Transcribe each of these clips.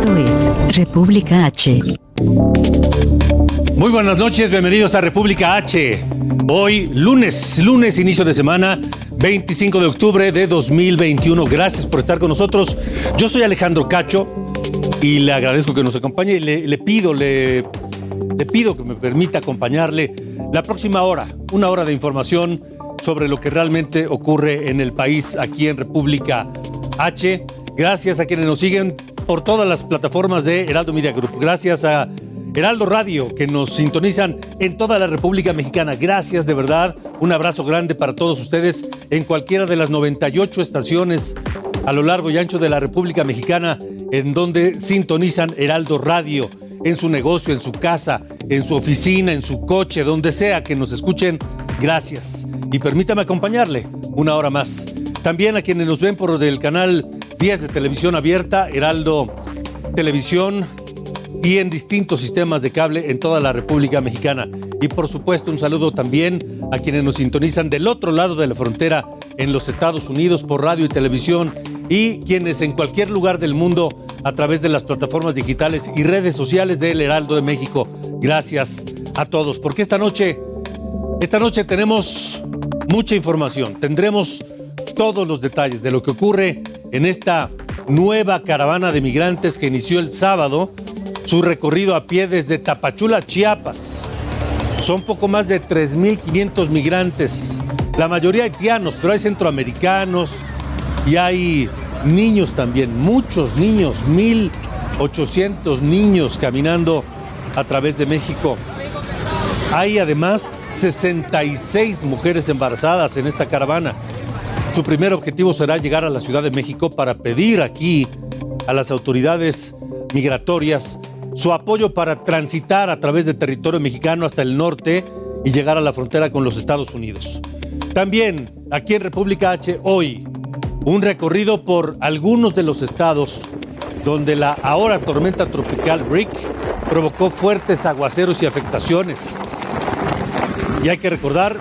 Esto es República H. Muy buenas noches, bienvenidos a República H. Hoy, lunes, lunes, inicio de semana, 25 de octubre de 2021. Gracias por estar con nosotros. Yo soy Alejandro Cacho y le agradezco que nos acompañe y le, pido, le, le pido que me permita acompañarle la próxima hora, una hora de información sobre lo que realmente ocurre en el país, aquí en República H. Gracias a quienes nos siguen por todas las plataformas de Heraldo Media Group. Gracias a Heraldo Radio, que nos sintonizan en toda la República Mexicana. Gracias de verdad. Un abrazo grande para todos ustedes en cualquiera de las 98 estaciones a lo largo y ancho de la República Mexicana en donde sintonizan Heraldo Radio, en su negocio, en su casa, en su oficina, en su coche, donde sea que nos escuchen. Gracias. Y permítame acompañarle una hora más. También a quienes nos ven por el canal 10 de televisión abierta, Heraldo Televisión, y en distintos sistemas de cable en toda la República Mexicana. Y por supuesto un saludo también a quienes nos sintonizan del otro lado de la frontera en los Estados Unidos por radio y televisión y quienes en cualquier lugar del mundo a través de las plataformas digitales y redes sociales del Heraldo de México. Gracias a todos, porque esta noche, esta noche tenemos mucha información, tendremos todos los detalles de lo que ocurre en esta nueva caravana de migrantes que inició el sábado su recorrido a pie desde Tapachula, Chiapas. Son poco más de 3.500 migrantes, la mayoría haitianos, pero hay centroamericanos y hay niños también, muchos niños, 1.800 niños caminando a través de México. Hay además 66 mujeres embarazadas en esta caravana. Su primer objetivo será llegar a la Ciudad de México para pedir aquí a las autoridades migratorias su apoyo para transitar a través del territorio mexicano hasta el norte y llegar a la frontera con los Estados Unidos. También aquí en República H hoy un recorrido por algunos de los estados donde la ahora tormenta tropical Rick provocó fuertes aguaceros y afectaciones. Y hay que recordar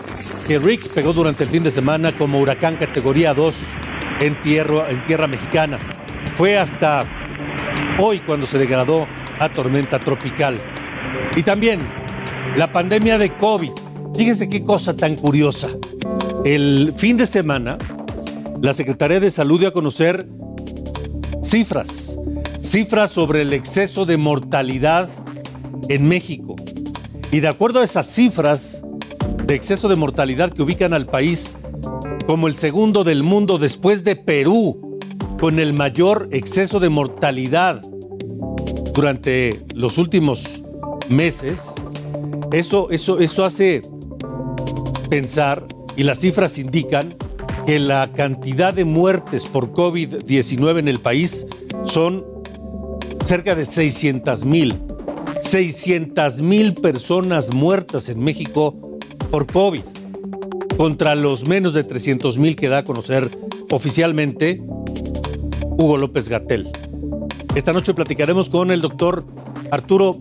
que Rick pegó durante el fin de semana como huracán categoría 2 en tierra, en tierra mexicana. Fue hasta hoy cuando se degradó a tormenta tropical. Y también la pandemia de COVID. Fíjense qué cosa tan curiosa. El fin de semana, la Secretaría de Salud dio a conocer cifras, cifras sobre el exceso de mortalidad en México. Y de acuerdo a esas cifras de exceso de mortalidad que ubican al país como el segundo del mundo después de Perú, con el mayor exceso de mortalidad durante los últimos meses, eso, eso, eso hace pensar, y las cifras indican, que la cantidad de muertes por COVID-19 en el país son cerca de 600 mil. 600 mil personas muertas en México por COVID, contra los menos de 300 mil que da a conocer oficialmente Hugo López Gatel. Esta noche platicaremos con el doctor Arturo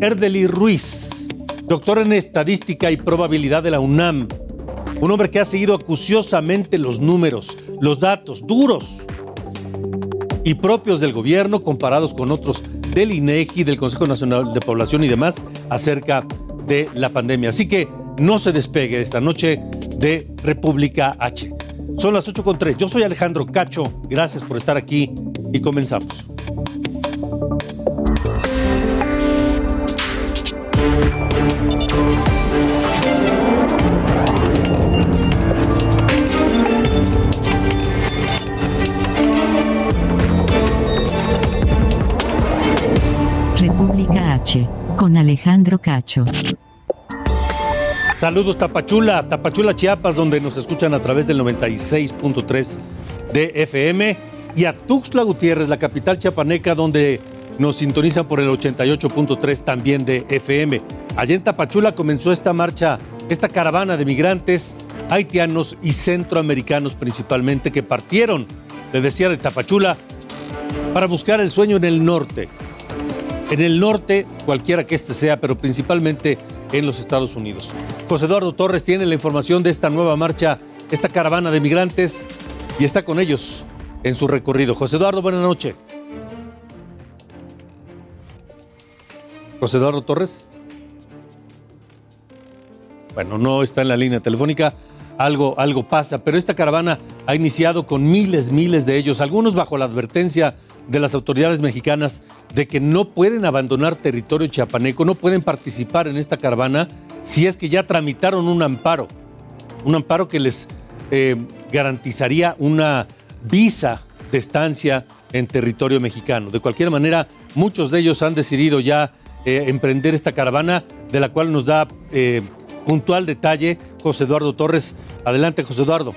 Erdeli Ruiz, doctor en estadística y probabilidad de la UNAM, un hombre que ha seguido acuciosamente los números, los datos duros y propios del gobierno comparados con otros del INEGI, del Consejo Nacional de Población y demás acerca de la pandemia. Así que no se despegue esta noche de República H. Son las 8.3. Yo soy Alejandro Cacho. Gracias por estar aquí y comenzamos. República H, con Alejandro Cacho. Saludos Tapachula, Tapachula Chiapas, donde nos escuchan a través del 96.3 de FM, y a Tuxtla Gutiérrez, la capital chiapaneca, donde nos sintonizan por el 88.3 también de FM. Allá en Tapachula comenzó esta marcha, esta caravana de migrantes haitianos y centroamericanos principalmente que partieron, le decía, de Tapachula para buscar el sueño en el norte. En el norte, cualquiera que este sea, pero principalmente en los Estados Unidos. José Eduardo Torres tiene la información de esta nueva marcha, esta caravana de migrantes, y está con ellos en su recorrido. José Eduardo, buenas noches. José Eduardo Torres. Bueno, no está en la línea telefónica, algo, algo pasa, pero esta caravana ha iniciado con miles, miles de ellos, algunos bajo la advertencia de las autoridades mexicanas de que no pueden abandonar territorio chiapaneco, no pueden participar en esta caravana si es que ya tramitaron un amparo, un amparo que les eh, garantizaría una visa de estancia en territorio mexicano. De cualquier manera, muchos de ellos han decidido ya eh, emprender esta caravana, de la cual nos da eh, puntual detalle José Eduardo Torres. Adelante, José Eduardo.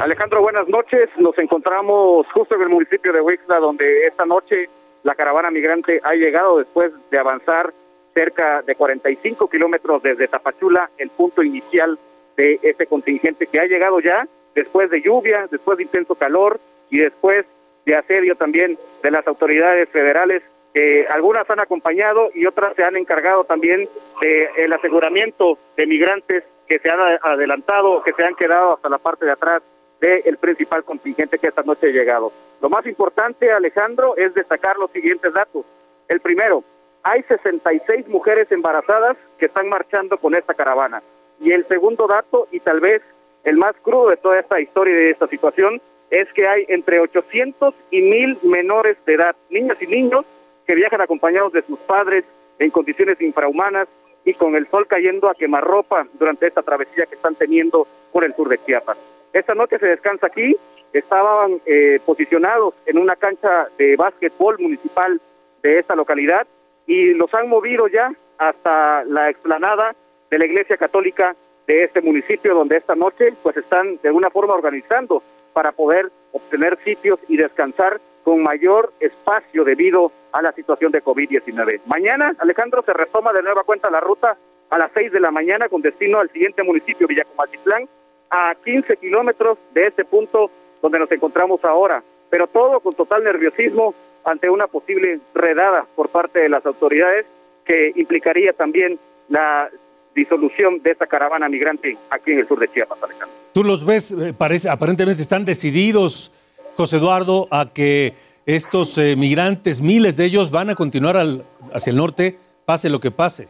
Alejandro, buenas noches. Nos encontramos justo en el municipio de Huixla, donde esta noche la caravana migrante ha llegado después de avanzar cerca de 45 kilómetros desde Tapachula, el punto inicial de este contingente que ha llegado ya después de lluvia, después de intenso calor y después de asedio también de las autoridades federales, que algunas han acompañado y otras se han encargado también del aseguramiento de migrantes que se han adelantado, que se han quedado hasta la parte de atrás del principal contingente que esta noche ha llegado. Lo más importante, Alejandro, es destacar los siguientes datos. El primero, hay 66 mujeres embarazadas que están marchando con esta caravana. Y el segundo dato, y tal vez el más crudo de toda esta historia y de esta situación, es que hay entre 800 y 1000 menores de edad, niñas y niños, que viajan acompañados de sus padres en condiciones infrahumanas y con el sol cayendo a quemarropa durante esta travesía que están teniendo por el sur de Chiapas. Esta noche se descansa aquí, estaban eh, posicionados en una cancha de básquetbol municipal de esta localidad y los han movido ya hasta la explanada de la Iglesia Católica de este municipio, donde esta noche pues están de alguna forma organizando para poder obtener sitios y descansar con mayor espacio debido a la situación de COVID-19. Mañana, Alejandro, se retoma de nueva cuenta la ruta a las 6 de la mañana con destino al siguiente municipio, Villacomatitlán, a 15 kilómetros de este punto donde nos encontramos ahora, pero todo con total nerviosismo ante una posible redada por parte de las autoridades que implicaría también la disolución de esta caravana migrante aquí en el sur de Chiapas, Alejandro. Tú los ves, eh, parece, aparentemente están decididos, José Eduardo, a que estos eh, migrantes, miles de ellos, van a continuar al, hacia el norte, pase lo que pase.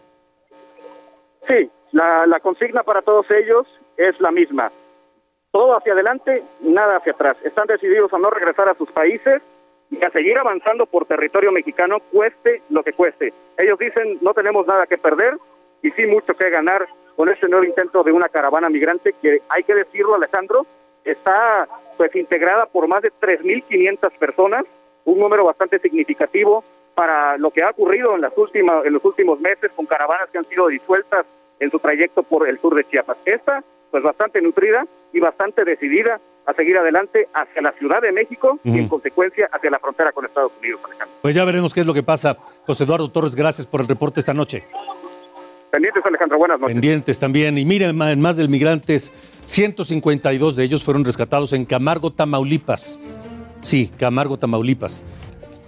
Sí, la, la consigna para todos ellos es la misma. Todo hacia adelante, nada hacia atrás. Están decididos a no regresar a sus países y a seguir avanzando por territorio mexicano, cueste lo que cueste. Ellos dicen, no tenemos nada que perder, y sí mucho que ganar con este nuevo intento de una caravana migrante que hay que decirlo Alejandro está pues integrada por más de 3.500 personas un número bastante significativo para lo que ha ocurrido en las últimas en los últimos meses con caravanas que han sido disueltas en su trayecto por el sur de Chiapas esta pues bastante nutrida y bastante decidida a seguir adelante hacia la Ciudad de México y en consecuencia hacia la frontera con Estados Unidos. Alejandro. Pues ya veremos qué es lo que pasa. José Eduardo Torres, gracias por el reporte esta noche. Pendientes, Alejandro, buenas noches. Pendientes también. Y miren, en más de migrantes, 152 de ellos fueron rescatados en Camargo, Tamaulipas. Sí, Camargo, Tamaulipas.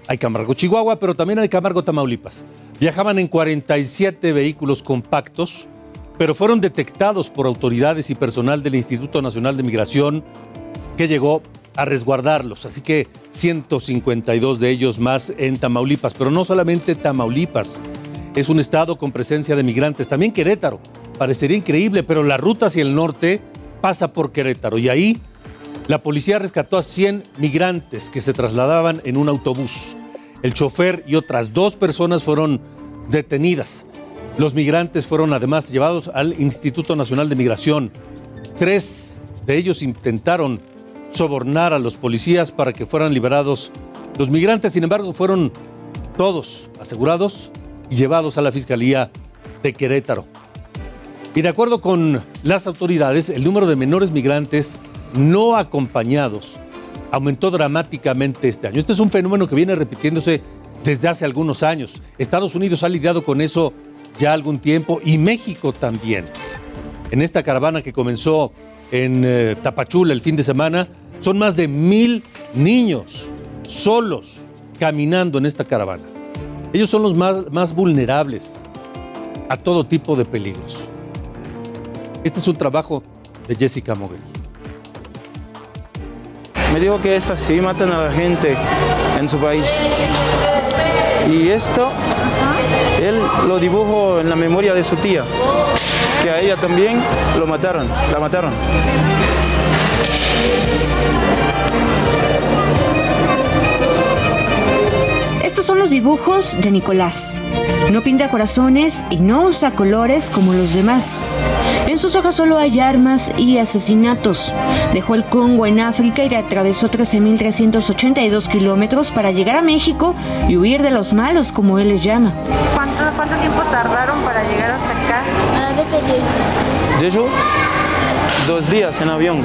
Hay Camargo, Chihuahua, pero también hay Camargo, Tamaulipas. Viajaban en 47 vehículos compactos, pero fueron detectados por autoridades y personal del Instituto Nacional de Migración que llegó a resguardarlos. Así que 152 de ellos más en Tamaulipas, pero no solamente Tamaulipas es un estado con presencia de migrantes. También Querétaro. Parecería increíble, pero la ruta hacia el norte pasa por Querétaro y ahí la policía rescató a 100 migrantes que se trasladaban en un autobús. El chofer y otras dos personas fueron detenidas. Los migrantes fueron además llevados al Instituto Nacional de Migración. Tres de ellos intentaron sobornar a los policías para que fueran liberados. Los migrantes, sin embargo, fueron todos asegurados y llevados a la Fiscalía de Querétaro. Y de acuerdo con las autoridades, el número de menores migrantes no acompañados aumentó dramáticamente este año. Este es un fenómeno que viene repitiéndose desde hace algunos años. Estados Unidos ha lidiado con eso ya algún tiempo y México también. En esta caravana que comenzó en eh, Tapachula el fin de semana, son más de mil niños solos caminando en esta caravana. Ellos son los más, más vulnerables a todo tipo de peligros. Este es un trabajo de Jessica Moguel. Me dijo que es así, matan a la gente en su país. Y esto, él lo dibujó en la memoria de su tía, que a ella también lo mataron, la mataron. Estos son los dibujos de Nicolás. No pinta corazones y no usa colores como los demás. En sus hojas solo hay armas y asesinatos. Dejó el Congo en África y atravesó 13.382 kilómetros para llegar a México y huir de los malos, como él les llama. ¿Cuánto, cuánto tiempo tardaron para llegar hasta acá? De hecho, dos días en avión.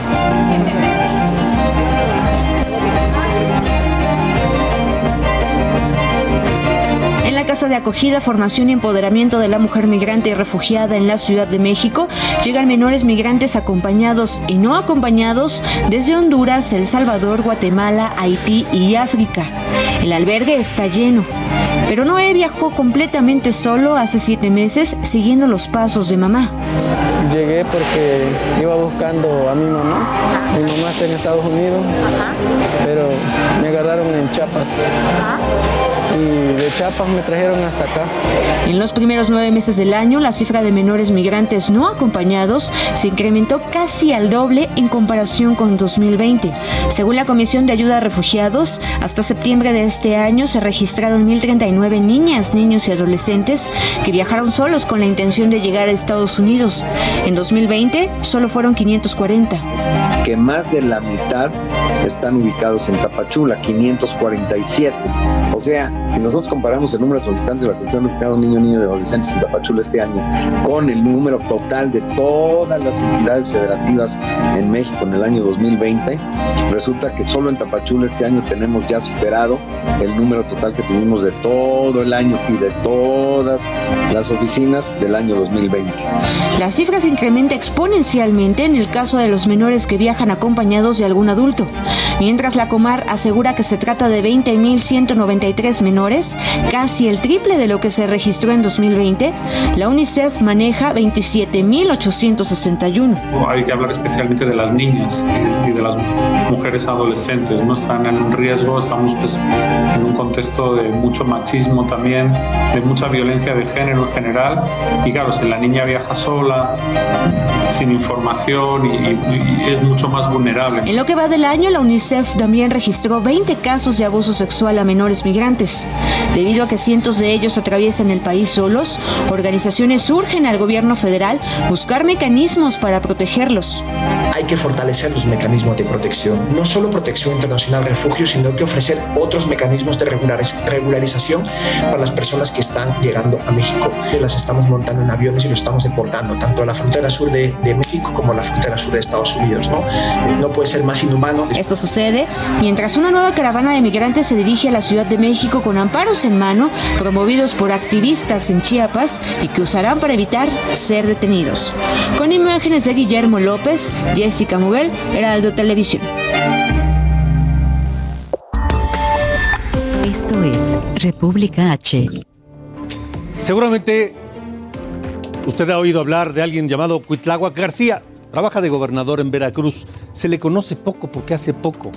La Casa de Acogida, Formación y Empoderamiento de la Mujer Migrante y Refugiada en la Ciudad de México, llegan menores migrantes acompañados y no acompañados desde Honduras, El Salvador, Guatemala, Haití y África. El albergue está lleno. Pero Noé viajó completamente solo hace siete meses siguiendo los pasos de mamá. Llegué porque iba buscando a mi mamá. Mi mamá está en Estados Unidos, pero me agarraron en Chiapas. Y de Chiapas me trajeron hasta acá. En los primeros nueve meses del año, la cifra de menores migrantes no acompañados se incrementó casi al doble en comparación con 2020. Según la Comisión de Ayuda a Refugiados, hasta septiembre de este año se registraron 1.039 niñas, niños y adolescentes que viajaron solos con la intención de llegar a Estados Unidos. En 2020 solo fueron 540. Que más de la mitad están ubicados en Tapachula, 547. O sea, si nosotros comparamos el número de solicitantes de la de cada niño, niño y adolescentes en Tapachula este año con el número total de todas las entidades federativas en México en el año 2020, resulta que solo en Tapachula este año tenemos ya superado el número total que tuvimos de todo el año y de todas las oficinas del año 2020. La cifra se incrementa exponencialmente en el caso de los menores que viajan acompañados de algún adulto, mientras la Comar asegura que se trata de 20.193 menores, casi el triple de lo que se registró en 2020, la UNICEF maneja 27.861. Hay que hablar especialmente de las niñas y de las mujeres adolescentes, no están en un riesgo, estamos pues, en un contexto de mucho machismo también, de mucha violencia de género en general, y claro, si la niña viaja sola, sin información y, y- y es mucho más vulnerable. En lo que va del año, la UNICEF también registró 20 casos de abuso sexual a menores migrantes. Debido a que cientos de ellos atraviesan el país solos, organizaciones urgen al gobierno federal buscar mecanismos para protegerlos. hay que fortalecer los mecanismos de protección, no solo protección internacional, refugio, sino que ofrecer otros mecanismos de regulariz- regularización para las personas que están llegando a México. Las estamos montando en aviones y los estamos deportando, tanto a la frontera sur de, de México como a la frontera sur de Estados Unidos. No, no puede ser más inhumano. Esto sucede mientras una nueva caravana de migrantes se dirige a la Ciudad de México con amparos en mano, promovidos por activistas en Chiapas y que usarán para evitar ser detenidos. Con imágenes de Guillermo López, Jessica Muguel, Heraldo Televisión. Esto es República H. Seguramente usted ha oído hablar de alguien llamado Cuitláhuac García. Trabaja de gobernador en Veracruz. Se le conoce poco porque hace poco.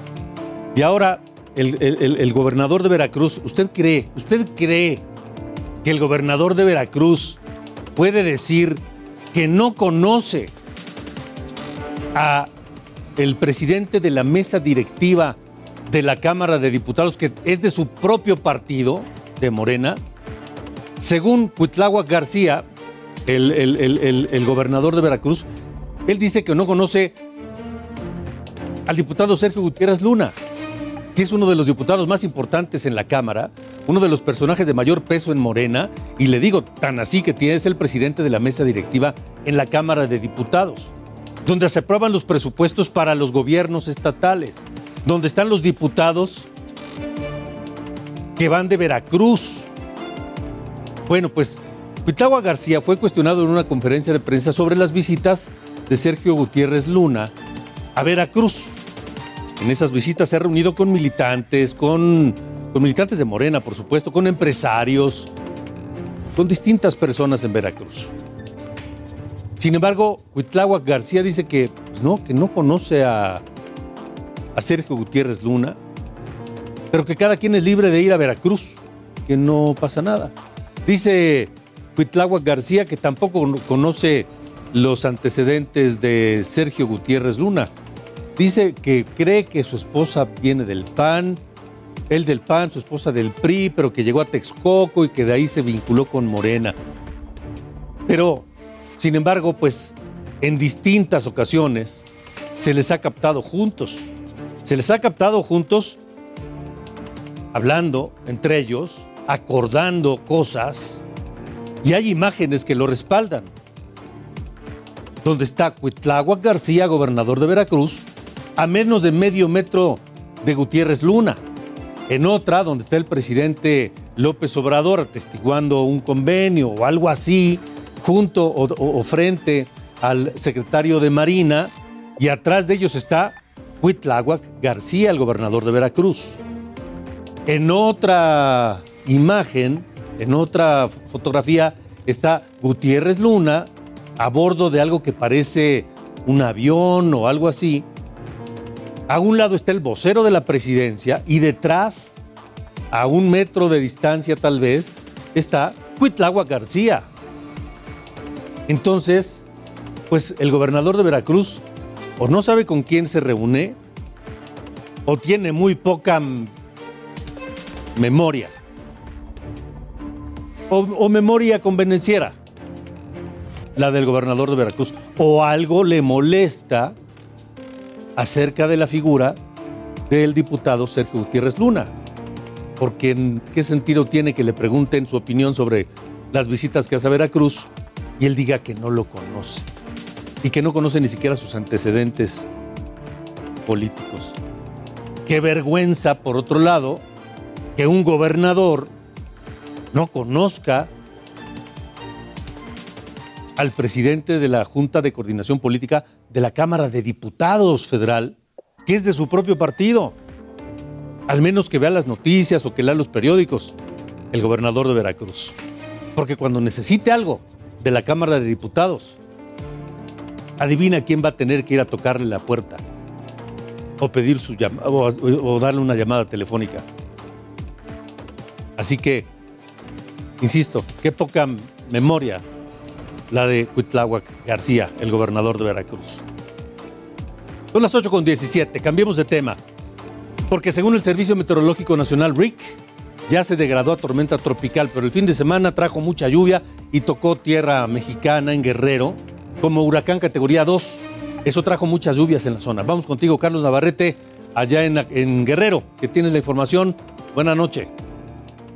Y ahora el, gobernador de Veracruz, ¿usted cree, usted cree que el gobernador de Veracruz puede decir que no conoce a el presidente de la mesa directiva de la Cámara de Diputados, que es de su propio partido, de Morena? Según Cuitláhuac García, el- el gobernador de Veracruz, él dice que no conoce al diputado Sergio Gutiérrez Luna, es uno de los diputados más importantes en la Cámara, uno de los personajes de mayor peso en Morena, y le digo, tan así que tiene, es el presidente de la mesa directiva en la Cámara de Diputados. donde se aprueban los presupuestos para los gobiernos estatales, donde están los diputados que van de Veracruz. Bueno, pues Cuitlagua García fue cuestionado en una conferencia de prensa sobre las visitas de Sergio Gutiérrez Luna a Veracruz. En esas visitas se ha reunido con militantes, con, militantes de Morena, por supuesto, con empresarios, con distintas personas en Veracruz. Sin embargo, Cuitláhuac García dice que pues no, que no conoce a, a Sergio Gutiérrez Luna, pero que cada quien es libre de ir a Veracruz, que no pasa nada. Dice Cuitláhuac García que tampoco conoce los antecedentes de Sergio Gutiérrez Luna. Dice que cree que su esposa viene del PAN, él del PAN, su esposa del PRI, pero que llegó a Texcoco y que de ahí se vinculó con Morena. Pero, sin embargo, pues en distintas ocasiones se les ha captado juntos. Se les ha captado juntos hablando entre ellos, acordando cosas, y hay imágenes que lo respaldan. Donde está Cuitláhuac García, gobernador de Veracruz, a menos de medio metro de Gutiérrez Luna. En otra, donde está el presidente López Obrador atestiguando un convenio o algo así, junto o, frente al secretario de Marina, y atrás de ellos está Cuitláhuac García, el gobernador de Veracruz. En otra imagen, en otra fotografía, está Gutiérrez Luna a bordo de algo que parece un avión o algo así. A un lado está el vocero de la presidencia y detrás, a un metro de distancia tal vez, está Cuitláhuac García. Entonces, pues el gobernador de Veracruz o no sabe con quién se reúne o tiene muy poca memoria. O, memoria convenenciera, la del gobernador de Veracruz. O algo le molesta acerca de la figura del diputado Sergio Gutiérrez Luna. Porque en qué sentido tiene que le pregunten su opinión sobre las visitas que hace a Veracruz y él diga que no lo conoce y que no conoce ni siquiera sus antecedentes políticos. Qué vergüenza, por otro lado, que un gobernador no conozca al presidente de la Junta de Coordinación Política de la Cámara de Diputados Federal, que es de su propio partido. Al menos que vea las noticias o que lea los periódicos, el gobernador de Veracruz. Porque cuando necesite algo de la Cámara de Diputados, adivina quién va a tener que ir a tocarle la puerta o pedir su llamada o darle una llamada telefónica. Así que, insisto, qué poca memoria la de Cuitláhuac García, el gobernador de Veracruz. Son las 8 con 17, cambiemos de tema. Porque según el Servicio Meteorológico Nacional, RIC, ya se degradó a tormenta tropical, pero el fin de semana trajo mucha lluvia y tocó tierra mexicana en Guerrero como huracán categoría 2. Eso trajo muchas lluvias en la zona. Vamos contigo, Carlos Navarrete, allá en, en Guerrero, que tienes la información. Buenas noches.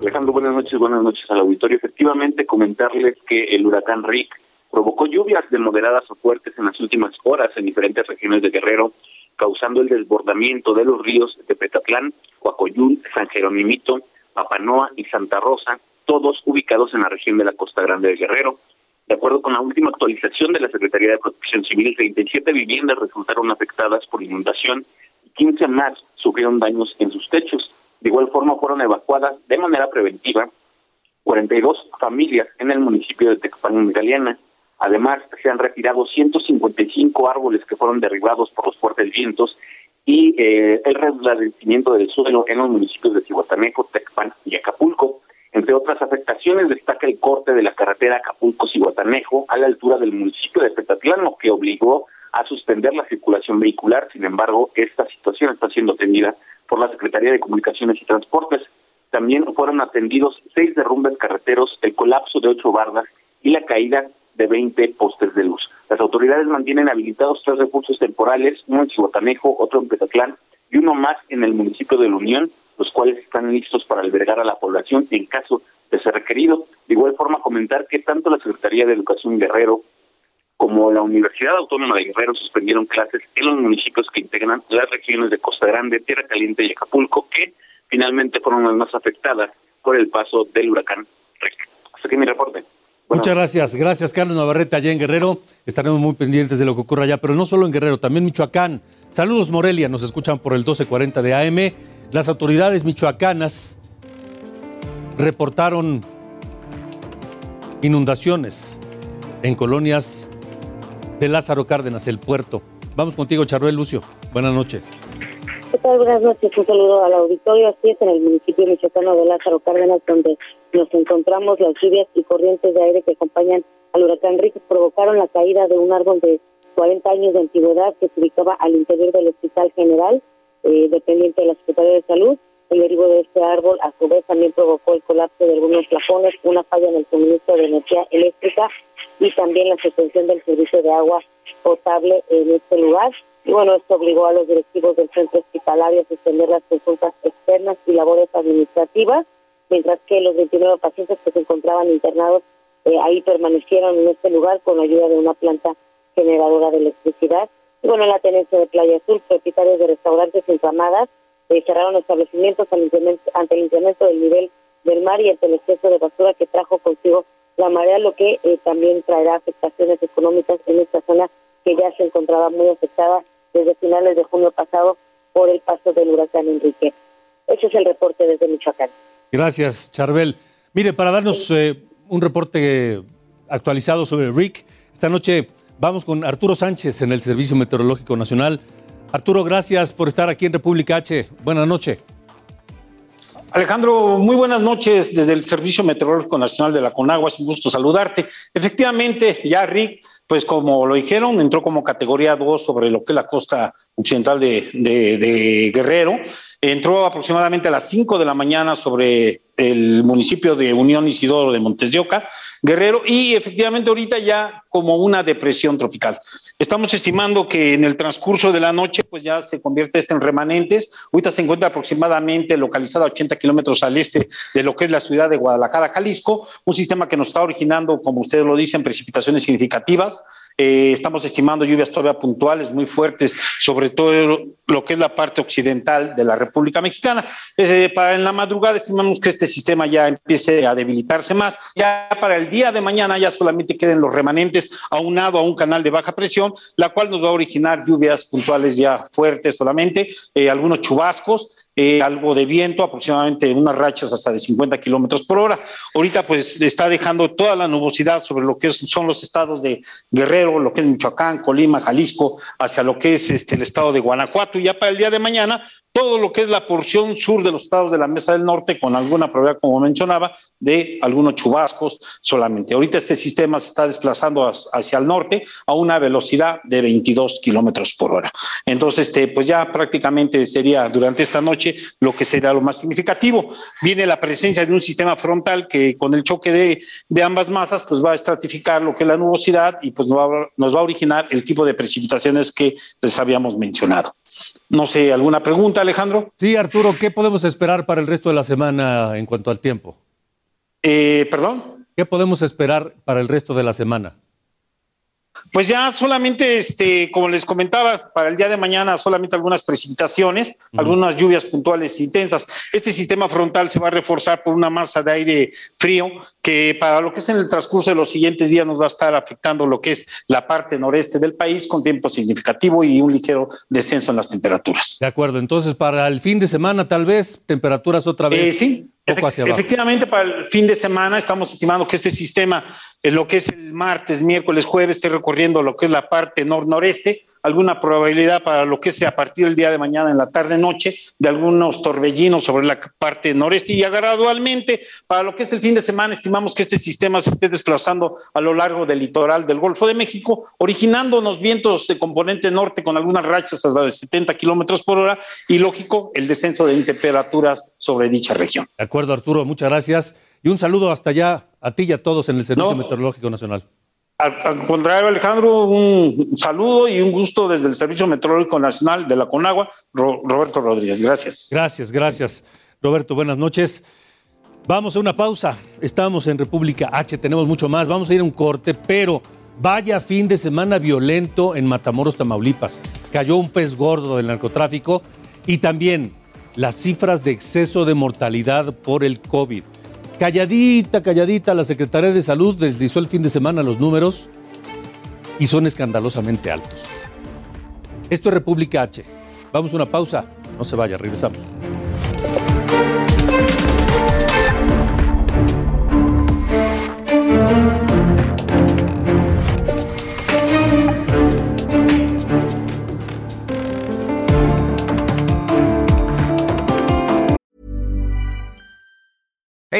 Alejandro, buenas noches, buenas noches al auditorio. Efectivamente, comentarles que el huracán Rick provocó lluvias de moderadas o fuertes en las últimas horas en diferentes regiones de Guerrero, causando el desbordamiento de los ríos de Petatlán, Coacoyún, San Jeronimito, Papanoa y Santa Rosa, todos ubicados en la región de la Costa Grande de Guerrero. De acuerdo con la última actualización de la Secretaría de Protección Civil, 37 viviendas resultaron afectadas por inundación y 15 más sufrieron daños en sus techos. De igual forma fueron evacuadas de manera preventiva 42 familias en el municipio de Tecpan Galeana. Además, se han retirado 155 árboles que fueron derribados por los fuertes vientos y eh, el restablecimiento del suelo en los municipios de Cihuatanejo, Tecpan y Acapulco. Entre otras afectaciones, destaca el corte de la carretera Acapulco-Cihuatanejo a la altura del municipio de Petatlán, lo que obligó a suspender la circulación vehicular. Sin embargo, esta situación está siendo atendida por la Secretaría de Comunicaciones y Transportes. También fueron atendidos seis derrumbes carreteros, el colapso de ocho bardas y la caída de 20 postes de luz. Las autoridades mantienen habilitados tres recursos temporales, uno en Chihuatanejo, otro en Petatlán y uno más en el municipio de La Unión, los cuales están listos para albergar a la población en caso de ser requerido. De igual forma, comentar que tanto la Secretaría de Educación Guerrero como la Universidad Autónoma de Guerrero suspendieron clases en los municipios que integran las regiones de Costa Grande, Tierra Caliente y Acapulco, que finalmente fueron las más afectadas por el paso del huracán Rick. Hasta aquí mi reporte. Muchas gracias. Gracias, Carlos Navarrete, allá en Guerrero. Estaremos muy pendientes de lo que ocurra allá, pero no solo en Guerrero, también Michoacán. Saludos, Morelia. Nos escuchan por el 1240 de AM. Las autoridades michoacanas reportaron inundaciones en colonias de Lázaro Cárdenas, el puerto. Vamos contigo, Charbel Lucio. Buenas noches. ¿Qué tal? Buenas noches. Un saludo al auditorio. Así es, en el municipio michoacano de Lázaro Cárdenas, donde nos encontramos las lluvias y corrientes de aire que acompañan al huracán Rick provocaron la caída de un árbol de 40 años de antigüedad que se ubicaba al interior del Hospital General, eh, dependiente de la Secretaría de Salud. El derivo de este árbol, a su vez, también provocó el colapso de algunos plafones, una falla en el suministro de energía eléctrica y también la suspensión del servicio de agua potable en este lugar. Y bueno, esto obligó a los directivos del centro hospitalario a suspender las consultas externas y labores administrativas, mientras que los 29 pacientes que se encontraban internados eh, ahí permanecieron en este lugar con la ayuda de una planta generadora de electricidad. Y bueno, en la tenencia de Playa Azul, propietarios de restaurantes inflamadas eh, cerraron establecimientos ante el incremento del nivel del mar y ante el exceso de basura que trajo consigo la marea, lo que eh, también traerá afectaciones económicas en esta zona que ya se encontraba muy afectada desde finales de junio pasado por el paso del huracán Enrique. Ese es el reporte desde Michoacán. Gracias, Charbel. Mire, para darnos eh, un reporte actualizado sobre Rick, esta noche vamos con Arturo Sánchez en el Servicio Meteorológico Nacional. Arturo, gracias por estar aquí en República H. Buenas noches. Alejandro, muy buenas noches desde el Servicio Meteorológico Nacional de la Conagua. Es un gusto saludarte. Efectivamente, ya Rick, pues como lo dijeron, entró como categoría 2 sobre lo que es la costa occidental de, Guerrero. Entró aproximadamente a las 5 de la mañana sobre el municipio de Unión Isidoro de Montes de Oca, Guerrero, y efectivamente ahorita ya como una depresión tropical. Estamos estimando que en el transcurso de la noche, pues ya se convierte esto en remanentes. Ahorita se encuentra aproximadamente localizada a 80 kilómetros al este de lo que es la ciudad de Guadalajara, Jalisco, un sistema que nos está originando, como ustedes lo dicen, precipitaciones significativas. Eh, estamos estimando lluvias todavía puntuales muy fuertes, sobre todo lo que es la parte occidental de la República Mexicana. Eh, para en la madrugada estimamos que este sistema ya empiece a debilitarse más. Ya para el día de mañana ya solamente queden los remanentes aunado a un canal de baja presión, la cual nos va a originar lluvias puntuales ya fuertes solamente, eh, algunos chubascos eh, algo de viento, aproximadamente unas rachas hasta de 50 kilómetros por hora. Ahorita pues está dejando toda la nubosidad sobre lo que son los estados de Guerrero, lo que es Michoacán, Colima, Jalisco, hacia lo que es este, el estado de Guanajuato. Y ya para el día de mañana todo lo que es la porción sur de los estados de la Mesa del Norte, con alguna probabilidad, como mencionaba, de algunos chubascos solamente. Ahorita este sistema se está desplazando hacia el norte a una velocidad de 22 kilómetros por hora. Entonces, este, pues ya prácticamente sería durante esta noche lo que sería lo más significativo. Viene la presencia de un sistema frontal que con el choque de, ambas masas, pues va a estratificar lo que es la nubosidad y pues nos va a originar el tipo de precipitaciones que les habíamos mencionado. No sé, ¿alguna pregunta, Alejandro? Sí, Arturo, ¿qué podemos esperar para el resto de la semana en cuanto al tiempo? Eh, ¿Perdón? ¿Qué podemos esperar para el resto de la semana? Pues ya solamente, este, como les comentaba, para el día de mañana solamente algunas precipitaciones, algunas lluvias puntuales intensas. Este sistema frontal se va a reforzar por una masa de aire frío que para lo que es en el transcurso de los siguientes días nos va a estar afectando lo que es la parte noreste del país con tiempo significativo y un ligero descenso en las temperaturas. De acuerdo, entonces para el fin de semana tal vez temperaturas otra vez. Eh, sí, Efectivamente, para el fin de semana estamos estimando que este sistema, en lo que es el martes, miércoles, jueves, esté recorriendo lo que es la parte nor-noreste, alguna probabilidad para lo que sea a partir del día de mañana en la tarde-noche de algunos torbellinos sobre la parte noreste y gradualmente para lo que es el fin de semana estimamos que este sistema se esté desplazando a lo largo del litoral del Golfo de México, originando unos vientos de componente norte con algunas rachas hasta de 70 kilómetros por hora y lógico el descenso de temperaturas sobre dicha región. De acuerdo, Arturo, muchas gracias. Y un saludo hasta allá a ti y a todos en el Servicio Meteorológico Nacional. Al, contrario, Alejandro, un saludo y un gusto desde el Servicio Meteorológico Nacional de la Conagua, Roberto Rodríguez. Gracias. Gracias, gracias. Roberto, buenas noches. Vamos a una pausa. Estamos en República H, tenemos mucho más. Vamos a ir a un corte, pero Vaya fin de semana violento en Matamoros, Tamaulipas. Cayó un pez gordo del narcotráfico y también las cifras de exceso de mortalidad por el COVID. Calladita, calladita, la Secretaría de Salud deslizó el fin de semana los números y son escandalosamente altos. Esto es República H. Vamos a una pausa. No se vaya, regresamos.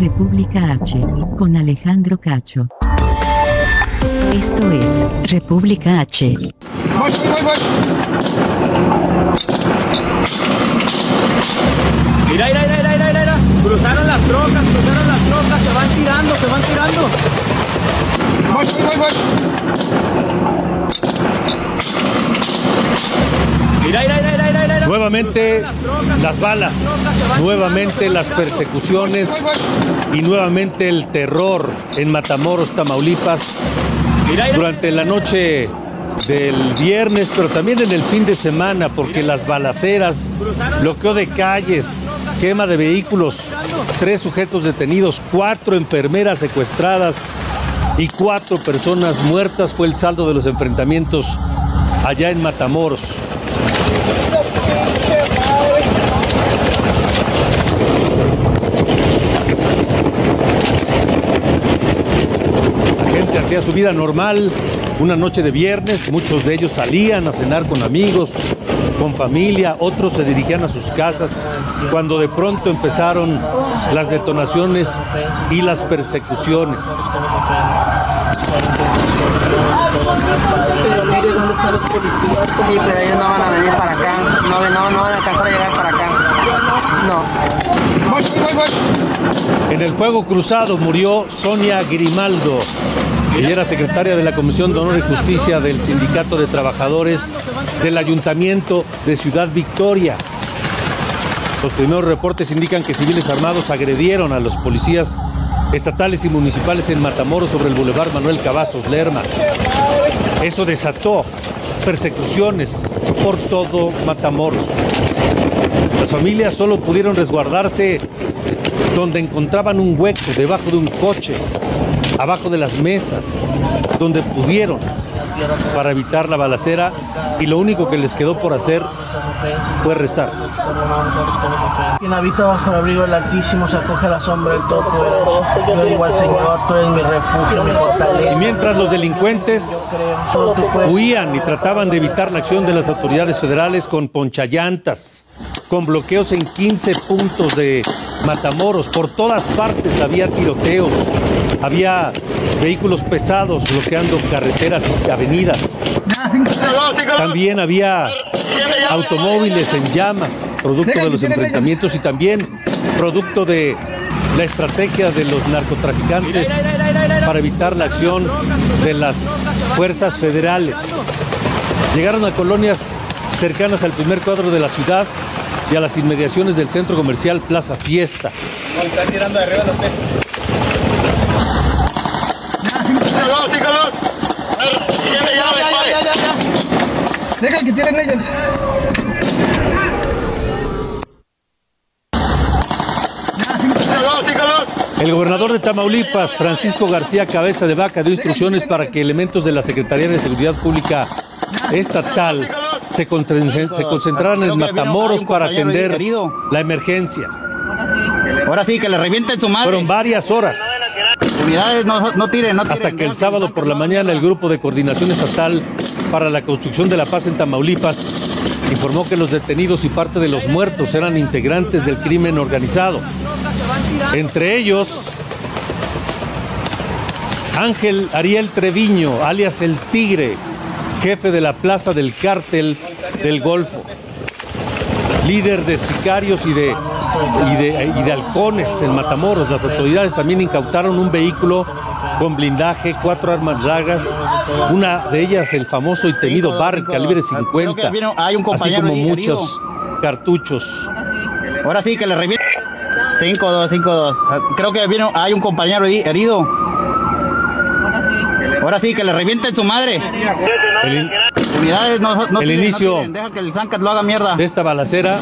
República H. Con Alejandro Cacho. Esto es República H. Voy, voy, voy. Mira, mira, mira, mira, mira, mira. Cruzaron las trocas, cruzaron las trocas, se van tirando, se van tirando. Voy, voy, voy. Nuevamente las balas, nuevamente las persecuciones y nuevamente el terror en Matamoros, Tamaulipas, durante la noche del viernes, pero también en el fin de semana, porque las balaceras, bloqueo de calles, quema de vehículos, tres sujetos detenidos, cuatro enfermeras secuestradas y cuatro personas muertas fue el saldo de los enfrentamientos allá en Matamoros. Hacía su vida normal, una noche de viernes, muchos de ellos salían a cenar con amigos, con familia, otros se dirigían a sus casas, cuando de pronto empezaron las detonaciones y las persecuciones. Pero mire dónde están los policías. Sí, pero ellos no van a venir para acá. No, no, no van a alcanzar a llegar para acá. No. Voy, voy, voy. En el fuego cruzado murió Sonia Grimaldo. Ella era secretaria de la Comisión de Honor y Justicia del Sindicato de Trabajadores del Ayuntamiento de Ciudad Victoria. Los primeros reportes indican que civiles armados agredieron a los policías estatales y municipales en Matamoros sobre el Boulevard Manuel Cavazos Lerma. Eso desató persecuciones por todo Matamoros. Las familias solo pudieron resguardarse donde encontraban un hueco debajo de un coche, abajo de las mesas, donde pudieron para evitar la balacera y lo único que les quedó por hacer fue rezar. Quien habita bajo el abrigo del Altísimo se acoge a la sombra del Todopoderoso. Yo digo al Señor, tú eres mi refugio, mi fortaleza. Y mientras los delincuentes huían y trataban de evitar la acción de las autoridades federales con ponchallantas, con bloqueos en 15 puntos de Matamoros, por todas partes había tiroteos, había vehículos pesados bloqueando carreteras y avenidas. También había automóviles en llamas, producto de los enfrentamientos y también producto de la estrategia de los narcotraficantes para evitar la acción de las fuerzas federales. Llegaron a colonias cercanas al primer cuadro de la ciudad y a las inmediaciones del centro comercial Plaza Fiesta. Deja que tienen ellos. El gobernador de Tamaulipas, Francisco García Cabeza de Vaca, dio instrucciones para que elementos de la Secretaría de Seguridad Pública Estatal se, se concentraran en Matamoros para atender la emergencia. Ahora sí, que le revienten su madre. Fueron varias horas. Unidades, no, no tiren, no tiren. Hasta que el sábado por la mañana el Grupo de Coordinación Estatal para la Construcción de la Paz en Tamaulipas informó que los detenidos y parte de los muertos eran integrantes del crimen organizado. Entre ellos, Ángel Ariel Treviño, alias El Tigre, jefe de la plaza del cártel del Golfo, líder de sicarios y de, y de, y de halcones en Matamoros. Las autoridades también incautaron un vehículo con blindaje, cuatro armas largas, una de ellas el famoso y temido bar calibre 50, así como muchos cartuchos. Ahora sí que le revienta. 5-2, 5-2. Creo que vino, hay un compañero herido. Ahora sí que le revienten su madre. El, Unidades no, no el no inicio Deja que el Zancat lo haga mierda. de esta balacera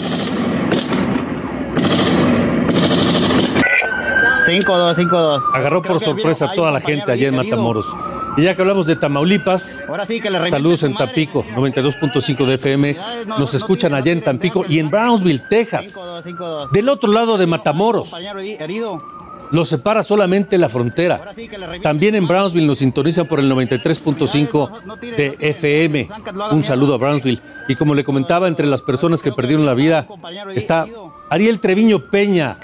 5-2, 5-2. agarró por sorpresa a toda la gente allá en Matamoros. Y ya que hablamos de Tamaulipas, Ahora sí que le saludos en. Tampico, 92.5 de FM. Nos escuchan allá en Tampico y en Brownsville, Texas. 5-2, 5-2. Del otro lado de Matamoros. Compañero herido. Lo separa solamente la frontera. También en Brownsville nos sintonizan por el 93.5 de FM. Un saludo a Brownsville. Y como le comentaba, entre las personas que perdieron la vida está Ariel Treviño Peña,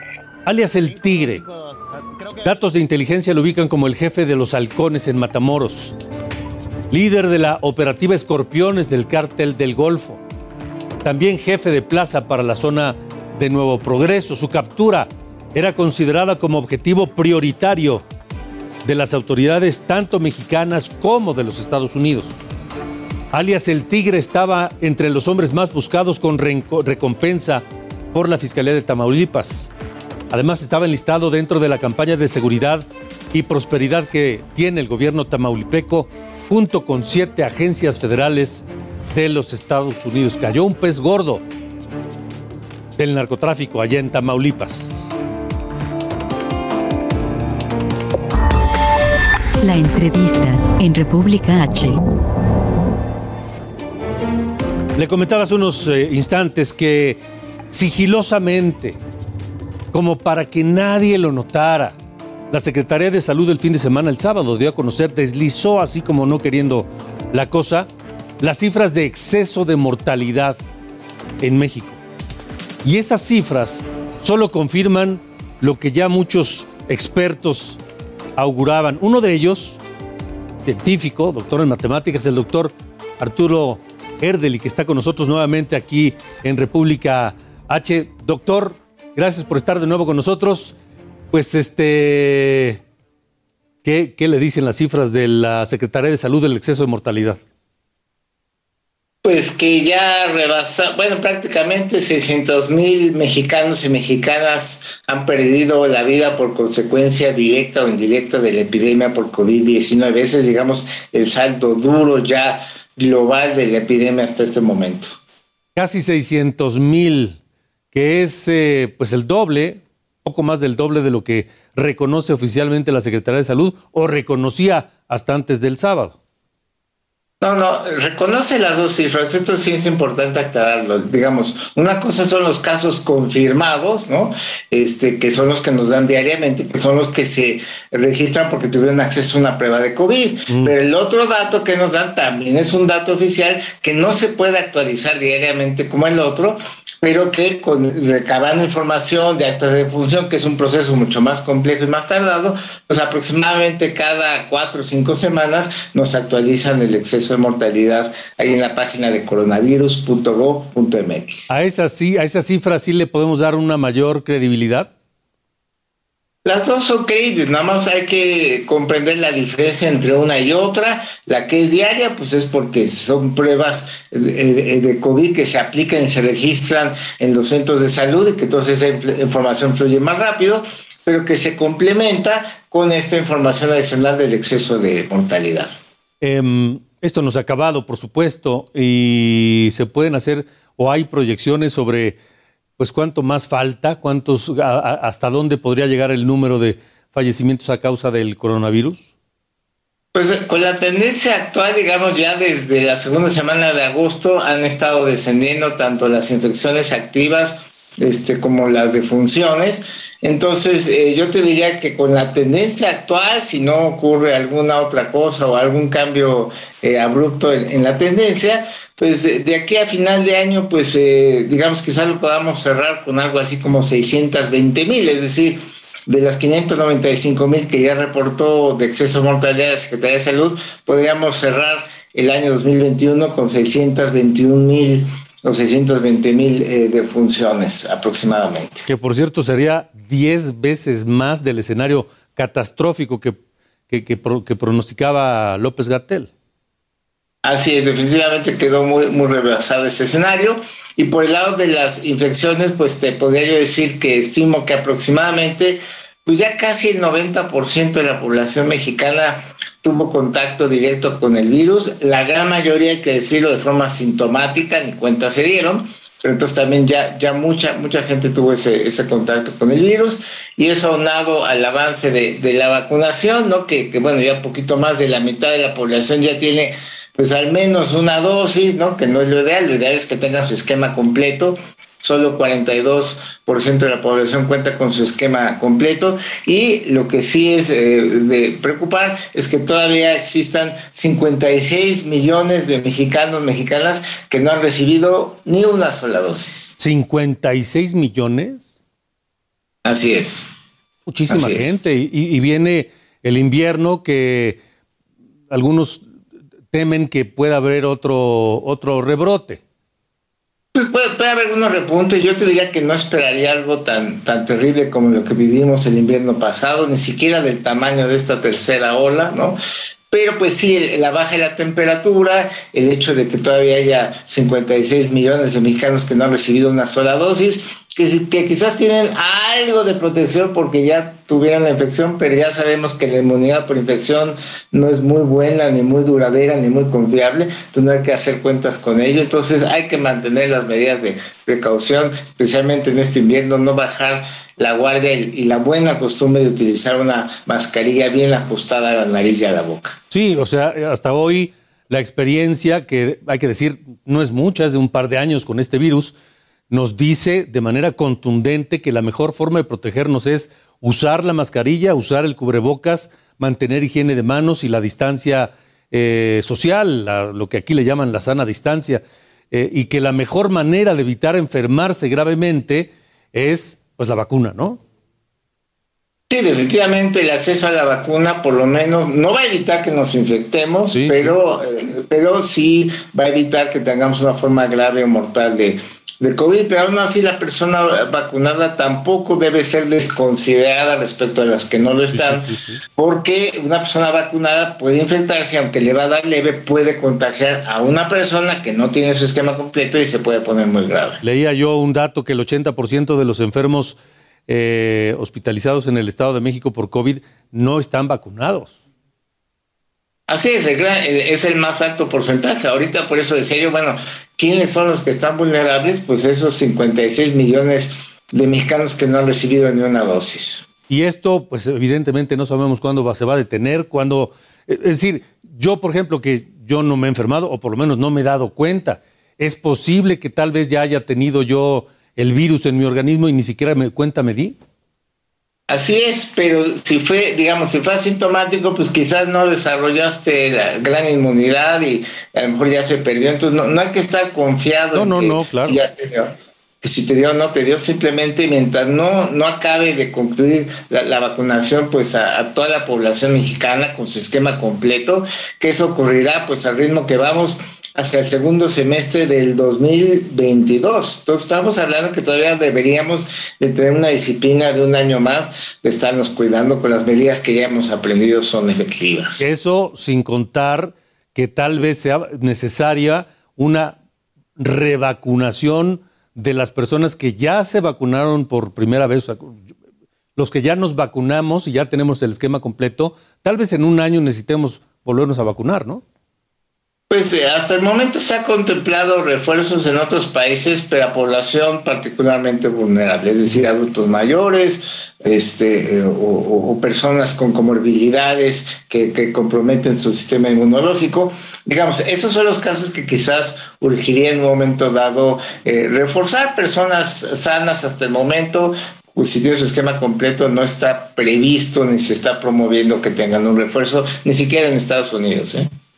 alias el Tigre. Datos de inteligencia lo ubican como el jefe de los halcones en Matamoros. Líder de la operativa Escorpiones del cártel del Golfo. También jefe de plaza para la zona de Nuevo Progreso. Su captura era considerada como objetivo prioritario de las autoridades tanto mexicanas como de los Estados Unidos. Alias el Tigre estaba entre los hombres más buscados con recompensa por la Fiscalía de Tamaulipas. Además estaba enlistado dentro de la campaña de seguridad y prosperidad que tiene el gobierno tamaulipeco junto con siete agencias federales de los Estados Unidos. Cayó un pez gordo del narcotráfico allá en Tamaulipas. La entrevista en República H. Le comentaba hace unos eh, instantes que sigilosamente, como para que nadie lo notara, la Secretaría de Salud el fin de semana, el sábado, dio a conocer, deslizó así como no queriendo la cosa, las cifras de exceso de mortalidad en México. Y esas cifras solo confirman lo que ya muchos expertos auguraban. Uno de ellos, científico, doctor en matemáticas, el doctor Arturo Erdeli, que está con nosotros nuevamente aquí en República H. Doctor, gracias por estar de nuevo con nosotros. Pues este, ¿qué, qué le dicen las cifras de la Secretaría de Salud del exceso de mortalidad? Pues que ya rebasa, bueno, prácticamente 600 mil mexicanos y mexicanas han perdido la vida por consecuencia directa o indirecta de la epidemia por COVID-19. Ese es, digamos, el saldo duro ya global de la epidemia hasta este momento. Casi 600 mil, que es eh, pues el doble, poco más del doble de lo que reconoce oficialmente la Secretaría de Salud o reconocía hasta antes del sábado. No, no, reconoce las dos cifras. Esto sí es importante aclararlo. Digamos, una cosa son los casos confirmados, ¿no? Este, que son los que nos dan diariamente, que son los que se registran porque tuvieron acceso a una prueba de COVID. Pero el otro dato que nos dan también es un dato oficial que no se puede actualizar diariamente como el otro, pero que con, recabando información de actas de función, que es un proceso mucho más complejo y más tardado, pues aproximadamente cada cuatro o cinco semanas nos actualizan el exceso de mortalidad ahí en la página de coronavirus.gov.mx. ¿A esa, sí, ¿A esa cifra sí le podemos dar una mayor credibilidad? Las dos son creíbles, nada más hay que comprender la diferencia entre una y otra. La que es diaria, pues es porque son pruebas de, de COVID que se aplican y se registran en los centros de salud y que entonces esa información fluye más rápido, pero que se complementa con esta información adicional del exceso de mortalidad. Eh, esto no se ha acabado, por supuesto, y se pueden hacer o hay proyecciones sobre pues cuánto más falta, cuántos, a, a, hasta dónde podría llegar el número de fallecimientos a causa del coronavirus. Pues con la tendencia actual, digamos, ya desde la segunda semana de agosto han estado descendiendo tanto las infecciones activas este, como las defunciones. Entonces, eh, yo te diría que con la tendencia actual, si no ocurre alguna otra cosa o algún cambio eh, abrupto en, en, la tendencia, pues de aquí a final de año, pues eh, digamos quizás lo podamos cerrar con algo así como 620 mil, es decir, de las 595 mil que ya reportó de exceso de mortalidad la Secretaría de Salud, podríamos cerrar el año 2021 con 621 mil o 620 mil eh, defunciones aproximadamente. Que por cierto sería 10 veces más del escenario catastrófico que, que, que, que pronosticaba López Gatel. Así es, definitivamente quedó muy, muy rebasado ese escenario. Y por el lado de las infecciones, pues te podría yo decir que estimo que aproximadamente, pues ya casi el 90% de la población mexicana tuvo contacto directo con el virus. La gran mayoría, hay que decirlo de forma sintomática, ni cuenta se dieron. Pero entonces también ya, ya mucha, mucha gente tuvo ese, ese contacto con el virus y eso aunado al avance de, de la vacunación, ¿no? Que, que, bueno, ya poquito más de la mitad de la población ya tiene pues al menos una dosis, ¿no? Que no es lo ideal, lo ideal es que tengan su esquema completo. Solo 42% de la población cuenta con su esquema completo y lo que sí es eh, de preocupar es que todavía existan 56 millones de mexicanos, mexicanas que no han recibido ni una sola dosis. ¿56 millones? Así es. Muchísima Así gente. Es. Y, y viene el invierno que algunos temen que pueda haber otro, otro rebrote. Pues puede, haber unos repuntes. Yo te diría que no esperaría algo tan, tan terrible como lo que vivimos el invierno pasado, ni siquiera del tamaño de esta tercera ola, ¿no? Pero pues sí, la baja de la temperatura, el hecho de que todavía haya 56 millones de mexicanos que no han recibido una sola dosis, que, que, quizás tienen algo de protección porque ya tuvieron la infección, pero ya sabemos que la inmunidad por infección no es muy buena, ni muy duradera, ni muy confiable, entonces no hay que hacer cuentas con ello, entonces hay que mantener las medidas de precaución, especialmente en este invierno, no bajar la guardia y la buena costumbre de utilizar una mascarilla bien ajustada a la nariz y a la boca. Sí, o sea, hasta hoy la experiencia, que hay que decir, no es mucha, es de un par de años con este virus, nos dice de manera contundente que la mejor forma de protegernos es usar la mascarilla, usar el cubrebocas, mantener higiene de manos y la distancia eh, social, lo que aquí le llaman la sana distancia, eh, y que la mejor manera de evitar enfermarse gravemente es pues la vacuna, ¿no? Sí, definitivamente el acceso a la vacuna por lo menos no va a evitar que nos infectemos, sí, pero, sí. Eh, pero sí va a evitar que tengamos una forma grave o mortal de, de COVID, pero aún así la persona vacunada tampoco debe ser desconsiderada respecto a las que no lo están, sí, sí, sí, porque una persona vacunada puede infectarse, aunque le va a dar leve, puede contagiar a una persona que no tiene su esquema completo y se puede poner muy grave. Leía yo un dato que el 80% de los enfermos eh, hospitalizados en el Estado de México por COVID no están vacunados. Así es, el gran, es el más alto porcentaje. Ahorita por eso decía yo, bueno, ¿quiénes son los que están vulnerables? Pues esos 56 millones de mexicanos que no han recibido ni una dosis. Y esto, pues evidentemente no sabemos cuándo va, se va a detener, cuándo... Es decir, yo, por ejemplo, que yo no me he enfermado, o por lo menos no me he dado cuenta, es posible que tal vez ya haya tenido yo el virus en mi organismo y ni siquiera me cuenta me di. Así es, pero si fue, digamos, si fue asintomático, pues quizás no desarrollaste la gran inmunidad y a lo mejor ya se perdió. Entonces no, no hay que estar confiado. No, en no, que no, claro. Si ya te dio, que si te dio o no te dio, simplemente mientras no, no acabe de concluir la, la vacunación pues a, a, toda la población mexicana con su esquema completo, que eso ocurrirá pues al ritmo que vamos hacia el segundo semestre del 2022. Entonces estamos hablando que todavía deberíamos de tener una disciplina de un año más, de estarnos cuidando con las medidas que ya hemos aprendido son efectivas. Eso sin contar que tal vez sea necesaria una revacunación de las personas que ya se vacunaron por primera vez, los que ya nos vacunamos y ya tenemos el esquema completo, tal vez en un año necesitemos volvernos a vacunar, ¿no? Pues eh, hasta el momento se ha contemplado refuerzos en otros países, pero a población particularmente vulnerable, es decir, adultos mayores este, eh, o, personas con comorbilidades que, comprometen su sistema inmunológico. Digamos, esos son los casos que quizás urgiría en un momento dado eh, reforzar personas sanas hasta el momento, pues si tiene su esquema completo, no está previsto ni se está promoviendo que tengan un refuerzo, ni siquiera en Estados Unidos.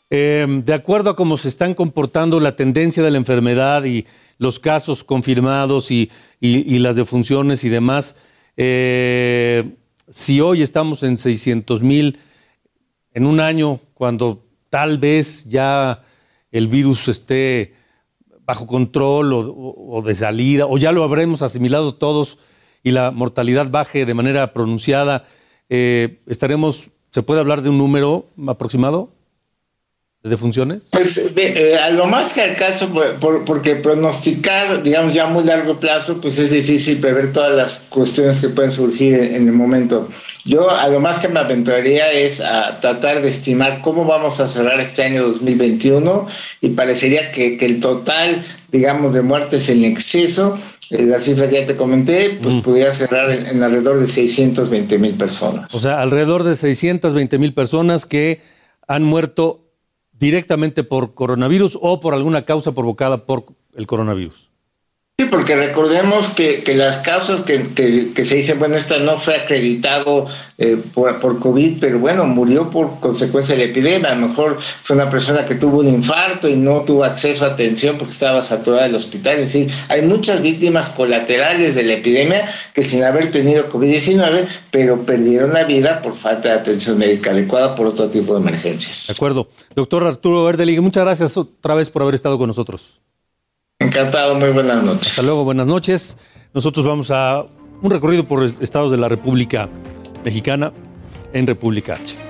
Eh, de acuerdo a cómo se están comportando la tendencia de la enfermedad y los casos confirmados y, las defunciones y demás, eh, si hoy estamos en 600 mil, en un año, cuando tal vez ya el virus esté bajo control o, o de salida, o ya lo habremos asimilado todos y la mortalidad baje de manera pronunciada, eh, estaremos, ¿se puede hablar de un número aproximado? De funciones? Pues eh, a lo más que al caso, porque pronosticar, digamos, ya a muy largo plazo, pues es difícil prever todas las cuestiones que pueden surgir en, el momento. Yo a lo más que me aventuraría es a tratar de estimar cómo vamos a cerrar este año 2021 y parecería que, que el total, digamos, de muertes en exceso, eh, la cifra que ya te comenté, pues podría cerrar en, en alrededor de 620 mil personas. O sea, alrededor de 620 mil personas que han muerto directamente por coronavirus o por alguna causa provocada por el coronavirus. Sí, porque recordemos que, que las causas que, que, se dicen, bueno, esta no fue acreditado eh, por, por, COVID, pero bueno, murió por consecuencia de la epidemia. A lo mejor fue una persona que tuvo un infarto y no tuvo acceso a atención porque estaba saturada el hospital. Es decir, hay muchas víctimas colaterales de la epidemia que sin haber tenido COVID-19, pero perdieron la vida por falta de atención médica adecuada por otro tipo de emergencias. De acuerdo. Doctor Arturo Erdelig, muchas gracias otra vez por haber estado con nosotros. Encantado, muy buenas noches. Hasta luego, buenas noches. Nosotros vamos a un recorrido por estados de la República Mexicana en República H.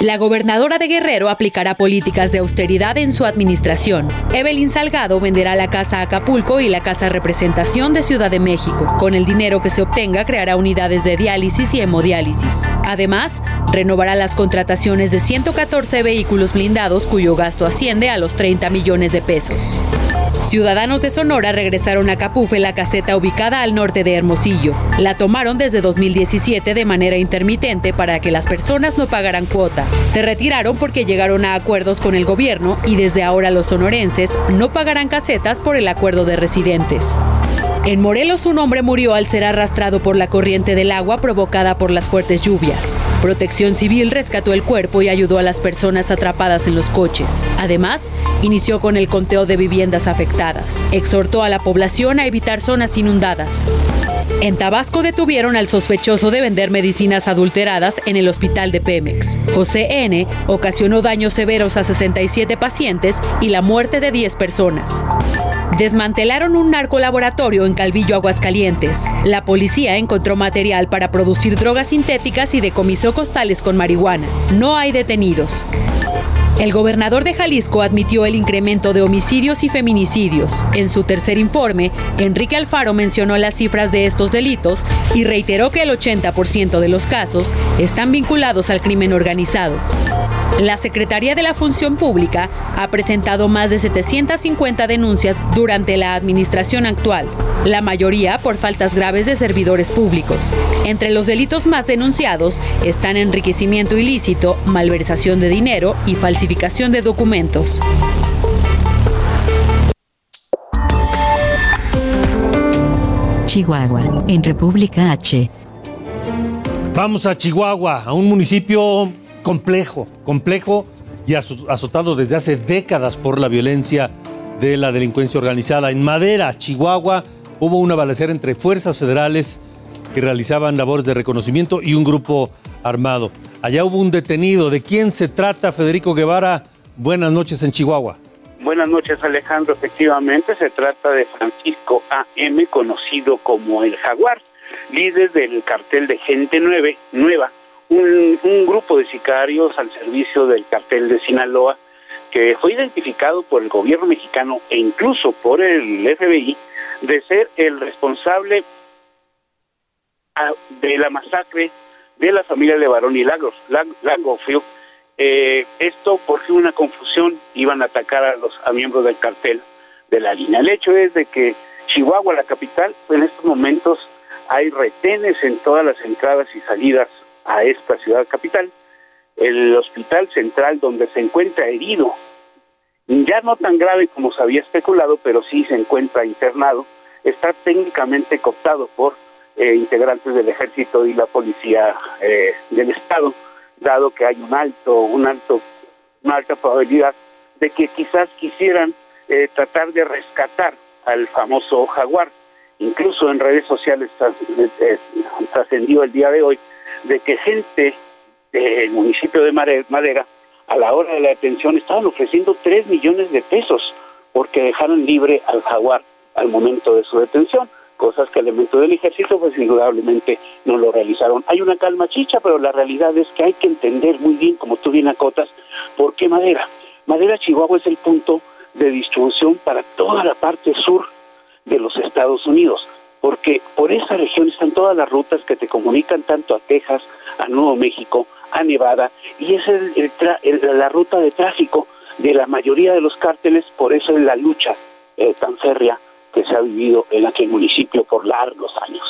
La gobernadora de Guerrero aplicará políticas de austeridad en su administración. Evelyn Salgado venderá la casa Acapulco y la casa Representación de Ciudad de México. Con el dinero que se obtenga creará unidades de diálisis y hemodiálisis. Además, renovará las contrataciones de 114 vehículos blindados cuyo gasto asciende a los 30 millones de pesos. Ciudadanos de Sonora regresaron a Capufe, la caseta ubicada al norte de Hermosillo. La tomaron desde 2017 de manera intermitente para que las personas no pagaran cuota. Se retiraron porque llegaron a acuerdos con el gobierno y desde ahora los sonorenses no pagarán casetas por el acuerdo de residentes. En Morelos un hombre murió al ser arrastrado por la corriente del agua provocada por las fuertes lluvias. Protección Civil rescató el cuerpo y ayudó a las personas atrapadas en los coches. Además, inició con el conteo de viviendas afectadas. Exhortó a la población a evitar zonas inundadas. En Tabasco detuvieron al sospechoso de vender medicinas adulteradas en el hospital de Pemex. José N. ocasionó daños severos a 67 pacientes y la muerte de 10 personas. Desmantelaron un narcolaboratorio en Calvillo, Aguascalientes. La policía encontró material para producir drogas sintéticas y decomisó costales con marihuana. No hay detenidos. El gobernador de Jalisco admitió el incremento de homicidios y feminicidios. En su tercer informe, Enrique Alfaro mencionó las cifras de estos delitos y reiteró que el 80% de los casos están vinculados al crimen organizado. La Secretaría de la Función Pública ha presentado más de 750 denuncias durante la administración actual, la mayoría por faltas graves de servidores públicos. Entre los delitos más denunciados están enriquecimiento ilícito, malversación de dinero y falsificación de documentos. Chihuahua, en República H. Vamos a Chihuahua, a un municipio complejo, complejo y azotado desde hace décadas por la violencia de la delincuencia organizada. En Madera, Chihuahua, hubo una balacera entre fuerzas federales que realizaban labores de reconocimiento y un grupo armado. Allá hubo un detenido. ¿De quién se trata, Federico Guevara? Buenas noches en Chihuahua. Buenas noches, Alejandro. Efectivamente, se trata de Francisco A.M., conocido como el Jaguar, líder del cartel de Gente Nueva, un, grupo de sicarios al servicio del cartel de Sinaloa que fue identificado por el gobierno mexicano e incluso por el FBI de ser el responsable ah, de la masacre de la familia de Barón y Lagos. Eh, esto porque una confusión, iban a atacar a los a miembros del cartel de la línea. El hecho es de que Chihuahua, la capital, en estos momentos hay retenes en todas las entradas y salidas a esta ciudad capital. El hospital central donde se encuentra herido, ya no tan grave como se había especulado, pero sí se encuentra internado, está técnicamente cooptado por eh, integrantes del ejército y la policía eh, del estado, dado que hay un alto, un alto, una alta probabilidad de que quizás quisieran eh, tratar de rescatar al famoso jaguar. incluso en redes sociales trascendió el día de hoy, de que gente del municipio de Madera, a la hora de la detención, estaban ofreciendo 3 millones de pesos porque dejaron libre al jaguar al momento de su detención, cosas que elementos del ejército pues indudablemente no lo realizaron. Hay una calma chicha, pero la realidad es que hay que entender muy bien, como tú bien acotas, por qué Madera. Madera Chihuahua es el punto de distribución para toda la parte sur de los Estados Unidos, porque por esa región están todas las rutas que te comunican tanto a Texas, a Nuevo México, a Nevada, y es la ruta de tráfico de la mayoría de los cárteles, por eso es la lucha eh, tan férrea que se ha vivido en aquel municipio por largos años.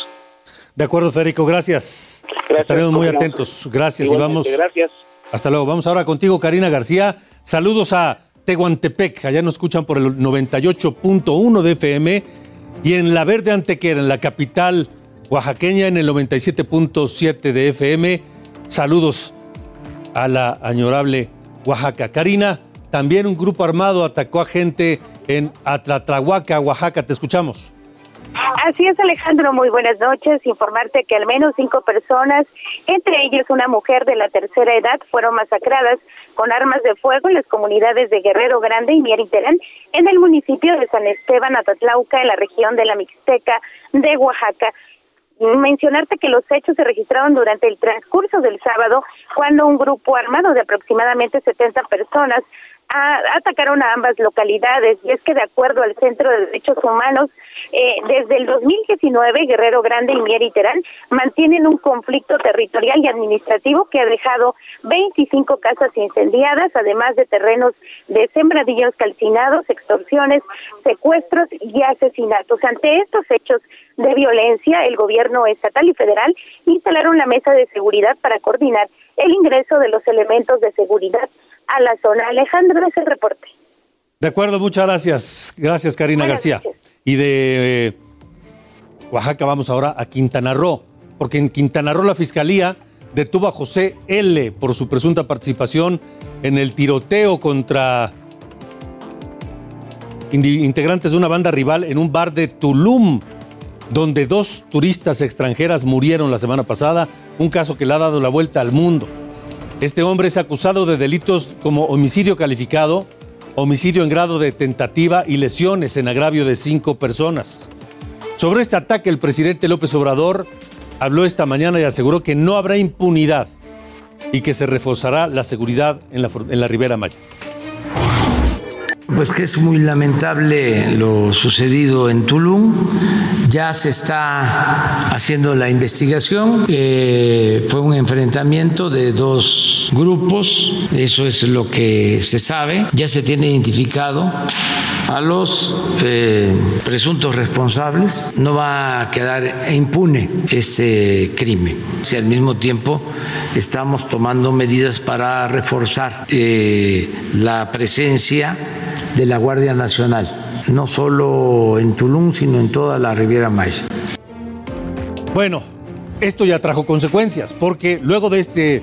De acuerdo, Federico, gracias. Estaremos muy atentos. Gracias y vamos. Gracias. Hasta luego. Vamos ahora contigo, Karina García. Saludos a Tehuantepec. Allá nos escuchan por el 98.1 de FM y en La Verde Antequera, en la capital oaxaqueña, en el 97.7 de FM. Saludos a la añorable Oaxaca. Karina, también un grupo armado atacó a gente en Atlatlahuaca, Oaxaca. Te escuchamos. Así es, Alejandro. Muy buenas noches. Informarte que al menos cinco personas, entre ellas una mujer de la tercera edad, fueron masacradas con armas de fuego en las comunidades de Guerrero Grande y Mieriterán, en el municipio de San Esteban, Atatlauca, en la región de la Mixteca de Oaxaca mencionarte que los hechos se registraron durante el transcurso del sábado, cuando un grupo armado de aproximadamente 70 personas atacaron a ambas localidades y es que de acuerdo al Centro de Derechos Humanos, eh, desde el 2019 Guerrero Grande y Mier Terán mantienen un conflicto territorial y administrativo que ha dejado 25 casas incendiadas, además de terrenos de sembradillos calcinados, extorsiones, secuestros y asesinatos. Ante estos hechos de violencia, el gobierno estatal y federal instalaron la mesa de seguridad para coordinar el ingreso de los elementos de seguridad a la zona. Alejandro, es el reporte. De acuerdo, muchas gracias. Gracias, Karina García. Y de eh, Oaxaca vamos ahora a Quintana Roo, porque en Quintana Roo la Fiscalía detuvo a José L. por su presunta participación en el tiroteo contra integrantes de una banda rival en un bar de Tulum, donde dos turistas extranjeras murieron la semana pasada, un caso que le ha dado la vuelta al mundo. Este hombre es acusado de delitos como homicidio calificado, homicidio en grado de tentativa y lesiones en agravio de cinco personas. Sobre este ataque, el presidente López Obrador habló esta mañana y aseguró que no habrá impunidad y que se reforzará la seguridad en la, en la Ribera Maya. Pues que es muy lamentable lo sucedido en Tulum. Ya se está haciendo la investigación. Eh, fue un enfrentamiento de dos grupos. Eso es lo que se sabe. Ya se tiene identificado a los eh, presuntos responsables. No va a quedar impune este crimen. Si al mismo tiempo estamos tomando medidas para reforzar eh, la presencia de la Guardia Nacional, no solo en Tulum, sino en toda la Riviera Maya. Bueno, esto ya trajo consecuencias, porque luego de este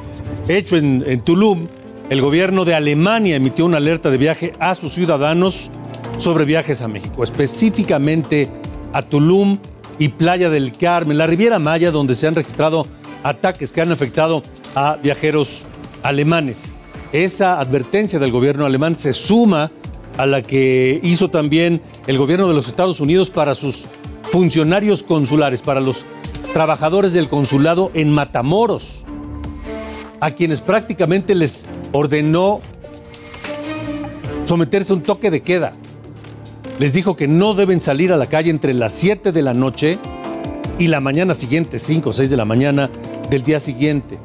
hecho en, Tulum, el gobierno de Alemania emitió una alerta de viaje a sus ciudadanos sobre viajes a México, específicamente a Tulum y Playa del Carmen, la Riviera Maya, donde se han registrado ataques que han afectado a viajeros alemanes. Esa advertencia del gobierno alemán se suma a la que hizo también el gobierno de los Estados Unidos para sus funcionarios consulares, para los trabajadores del consulado en Matamoros, a quienes prácticamente les ordenó someterse a un toque de queda. Les dijo que no deben salir a la calle entre las 7 de la noche y la mañana siguiente, 5 o 6 de la mañana del día siguiente.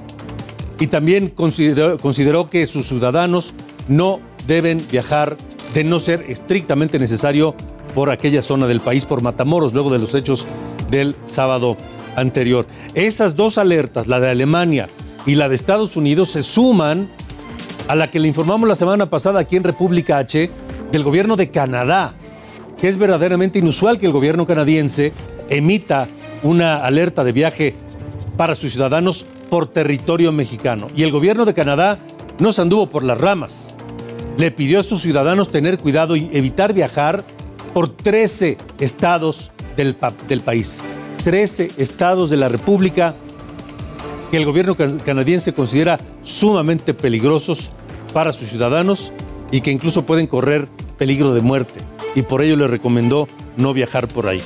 Y también consideró, consideró que sus ciudadanos no deben viajar de no ser estrictamente necesario por aquella zona del país, por Matamoros, luego de los hechos del sábado anterior. Esas dos alertas, la de Alemania y la de Estados Unidos, se suman a la que le informamos la semana pasada aquí en República H del gobierno de Canadá, que es verdaderamente inusual que el gobierno canadiense emita una alerta de viaje para sus ciudadanos por territorio mexicano. Y el gobierno de Canadá no se anduvo por las ramas le pidió a sus ciudadanos tener cuidado y evitar viajar por 13 estados del, del país. 13 estados de la República que el gobierno canadiense considera sumamente peligrosos para sus ciudadanos y que incluso pueden correr peligro de muerte. Y por ello le recomendó no viajar por ahí.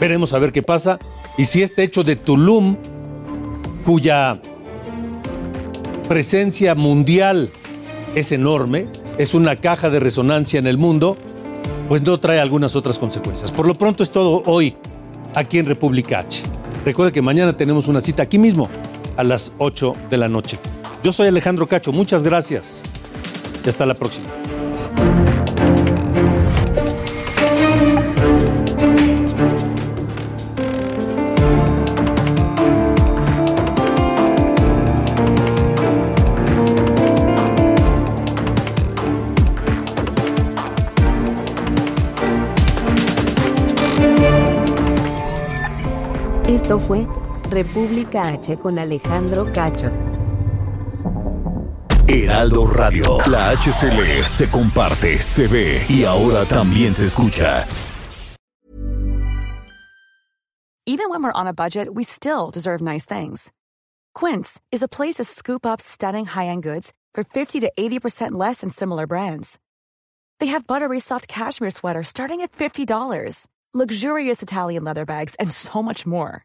Veremos a ver qué pasa y si este hecho de Tulum, cuya presencia mundial es enorme, es una caja de resonancia en el mundo, pues no trae algunas otras consecuencias. Por lo pronto es todo hoy aquí en República H. Recuerde que mañana tenemos una cita aquí mismo a las 8 de la noche. Yo soy Alejandro Cacho, muchas gracias y hasta la próxima. República H con Alejandro Cacho. Heraldo Radio, la HCL se comparte, se ve y ahora también se escucha. Even when we're on a budget, we still deserve nice things. Quince is a place to scoop up stunning high-end goods for 50 to 80% less than similar brands. They have buttery soft cashmere sweaters starting at $50, luxurious Italian leather bags, and so much more.